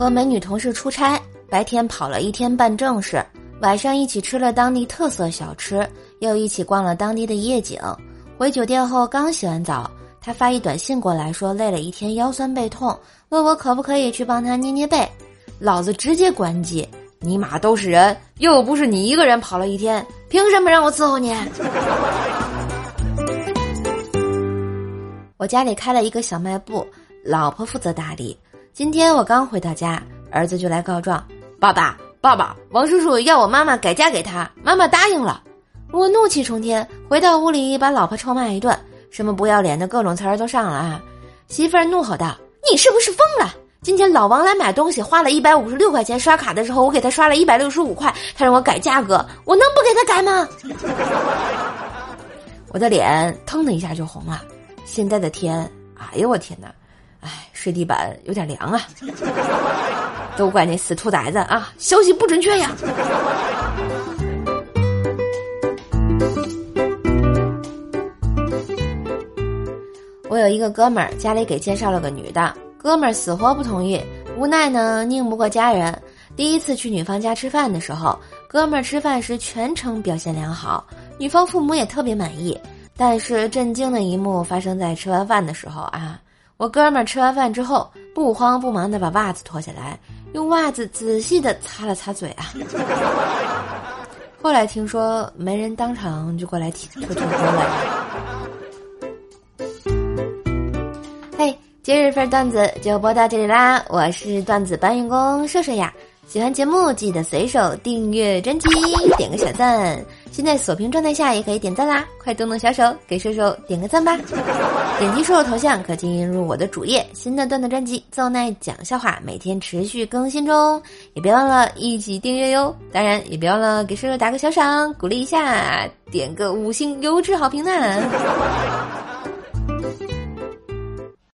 和美女同事出差，白天跑了一天办正事，晚上一起吃了当地特色小吃，又一起逛了当地的夜景。回酒店后刚洗完澡，他发一短信过来，说累了一天腰酸背痛，问我可不可以去帮他捏捏背。老子直接关机，尼玛都是人，又不是你一个人跑了一天，凭什么让我伺候你？我家里开了一个小卖部，老婆负责打理。今天我刚回到家，儿子就来告状：“爸爸，爸爸，王叔叔要我妈妈改嫁给他，妈妈答应了。”我怒气冲天，回到屋里把老婆臭骂一顿，什么不要脸的各种词儿都上了啊！媳妇儿怒吼道：“你是不是疯了？今天老王来买东西，花了一百五十六块钱，刷卡的时候我给他刷了一百六十五块，他让我改价格，我能不给他改吗？” 我的脸腾的一下就红了。现在的天，哎呦我天哪！哎，睡地板有点凉啊，都怪那死兔崽子啊！消息不准确呀。我有一个哥们儿，家里给介绍了个女的，哥们儿死活不同意，无奈呢拧不过家人。第一次去女方家吃饭的时候，哥们儿吃饭时全程表现良好，女方父母也特别满意。但是震惊的一幕发生在吃完饭的时候啊。我哥们儿吃完饭之后，不慌不忙的把袜子脱下来，用袜子仔细的擦了擦嘴啊。后来听说没人当场就过来提吐吐口水。嘿，今日份段子就播到这里啦！我是段子搬运工射射呀。喜欢节目记得随手订阅专辑，点个小赞。现在锁屏状态下也可以点赞啦，快动动小手给射手点个赞吧！点击射手头像可进入我的主页，新的段子专辑《奏奈讲笑话》每天持续更新中，也别忘了一起订阅哟。当然也别忘了给射手打个小赏，鼓励一下，点个五星优质好评呢。